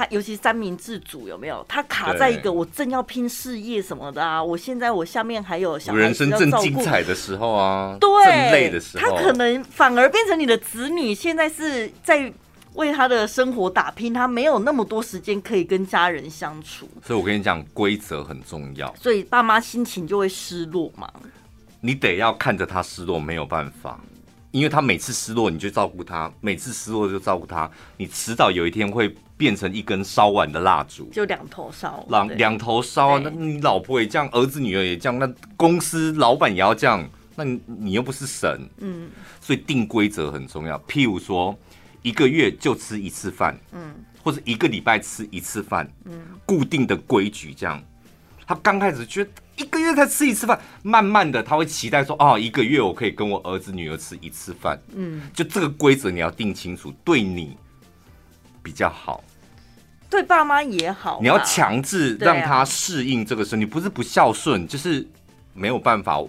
他尤其三明治组有没有？他卡在一个我正要拼事业什么的啊！我现在我下面还有小孩，人生正精彩的时候啊，对，正累的时候，他可能反而变成你的子女，现在是在为他的生活打拼，他没有那么多时间可以跟家人相处。所以我跟你讲，规则很重要，所以爸妈心情就会失落嘛。你得要看着他失落，没有办法。因为他每次失落，你就照顾他；每次失落就照顾他。你迟早有一天会变成一根烧完的蜡烛，就两头烧。两两头烧啊！那你老婆也这样，儿子女儿也这样，那公司老板也要这样。那你你又不是神，嗯。所以定规则很重要。譬如说，一个月就吃一次饭，嗯。或者一个礼拜吃一次饭，嗯，固定的规矩这样。他刚开始觉得一个月才吃一次饭，慢慢的他会期待说，哦，一个月我可以跟我儿子女儿吃一次饭，嗯，就这个规则你要定清楚，对你比较好，对爸妈也好，你要强制让他适应这个事，你不是不孝顺，就是没有办法，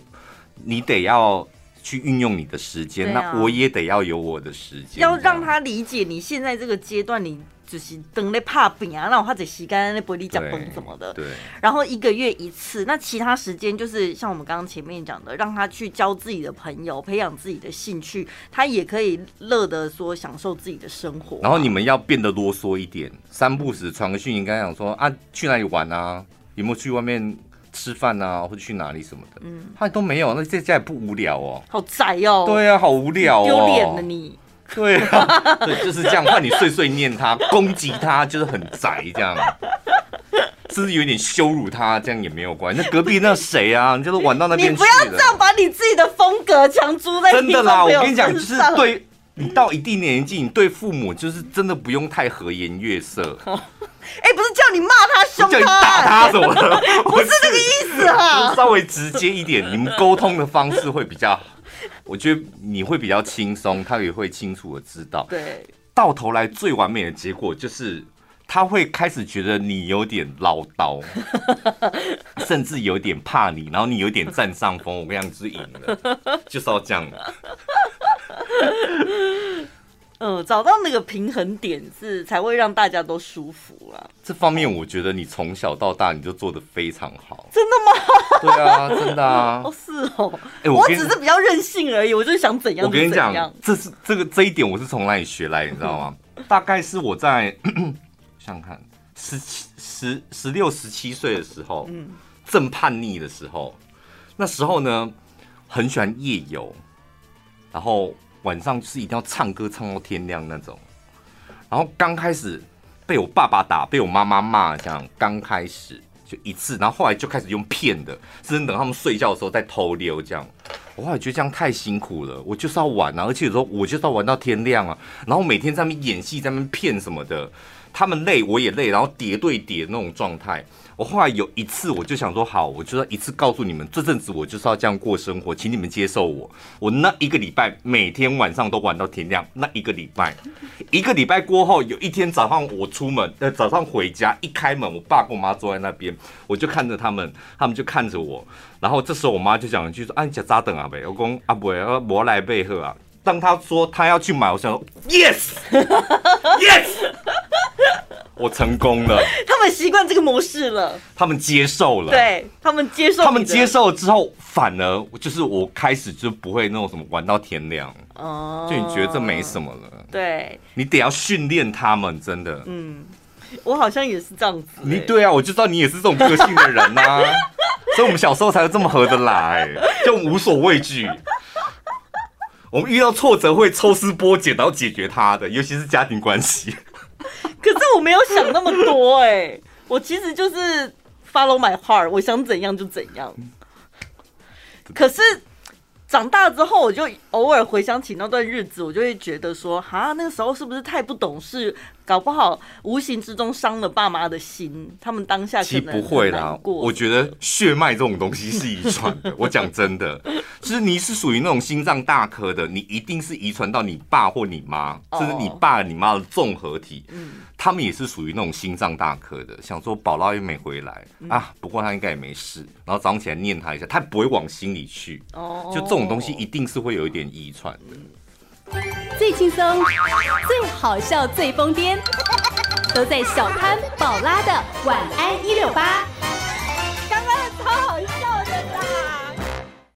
你得要。去运用你的时间，啊，那我也得要有我的时间，要让他理解你现在这个阶段，你就是等在怕病啊，那我或者洗干那不会你讲崩什么的。对。然后一个月一次，那其他时间就是像我们刚刚前面讲的，让他去交自己的朋友，培养自己的兴趣，他也可以乐得说享受自己的生活。然后你们要变得啰嗦一点，三不时传个讯，你刚才讲说啊，去哪里玩啊？有没有去外面？吃饭啊，或者去哪里什么的，嗯，他都没有，那在家也不无聊哦。好宅哦。对啊，好无聊哦。丢脸了你。对啊，对，就是这样。换你碎碎念他，攻击他，就是很宅这样。甚至有点羞辱他，这样也没有关系。那隔壁那谁啊？你就是玩到那边去了。你不要这样把你自己的风格强租在。真的啦，我跟你讲，就是对你到一定年纪，你对父母就是真的不用太和颜悦色。哎、欸，不是叫你骂他、凶他、叫你打他什么的，不是这个意思啊。稍微直接一点，你们沟通的方式会比较好。我觉得你会比较轻松，他也会清楚的知道。对，到头来最完美的结果就是他会开始觉得你有点唠叨，甚至有点怕你，然后你有点占上风。我跟你讲，就是赢了，就是要这样。嗯，找到那个平衡点是才会让大家都舒服啦。这方面我觉得你从小到大你就做的非常好。真的吗？对啊，真的啊。哦，是哦。哎、欸，我只是比较任性而已，我就想怎样，怎样。我跟你讲，这是这个这一点我是从哪里学来，你知道吗？大概是我在 想想看十七、十十六、十七岁的时候，嗯，正叛逆的时候，那时候呢，很喜欢夜游，然后。晚上是一定要唱歌唱到天亮那种，然后刚开始被我爸爸打，被我妈妈骂，这样刚开始就一次，然后后来就开始用骗的，甚至等他们睡觉的时候再偷溜这样。我后来觉得这样太辛苦了，我就是要玩啊，而且有时候我就是要玩到天亮啊，然后每天在那边演戏，在那边骗什么的，他们累我也累，然后叠对叠那种状态。我后来有一次，我就想说，好，我就要一次告诉你们，这阵子我就是要这样过生活，请你们接受我。我那一个礼拜每天晚上都玩到天亮，那一个礼拜，一个礼拜过后，有一天早上我出门，呃，早上回家一开门，我爸跟我妈坐在那边，我就看着他们，他们就看着我，然后这时候我妈就讲一句说：“啊，你吃早顿啊？呗。”我讲：“啊，不，我来备课啊。”当他说他要去买，我想说：“Yes，Yes。”我成功了，他们习惯这个模式了，他们接受了，对，他们接受，他们接受了之后，反而就是我开始就不会那种什么玩到天亮，哦，就你觉得这没什么了，对，你得要训练他们，真的，嗯，我好像也是这样子，你对啊，我就知道你也是这种个性的人呐、啊，所以我们小时候才会这么合得来，就无所畏惧，我们遇到挫折会抽丝剥茧，然后解决它的，尤其是家庭关系。可是我没有想那么多哎、欸，我其实就是 follow my heart，我想怎样就怎样。可是长大之后，我就偶尔回想起那段日子，我就会觉得说，哈，那个时候是不是太不懂事？搞不好无形之中伤了爸妈的心，他们当下其实不会啦。我觉得血脉这种东西是遗传的。我讲真的，就是你是属于那种心脏大颗的，你一定是遗传到你爸或你妈，甚至你爸你妈的综合体。嗯，他们也是属于那种心脏大颗的，想说宝拉又没回来啊，不过他应该也没事。然后早上起来念他一下，他不会往心里去。哦，就这种东西一定是会有一点遗传的。最轻松最好笑最疯癫都在小潘宝拉的晚安一六八。刚刚超好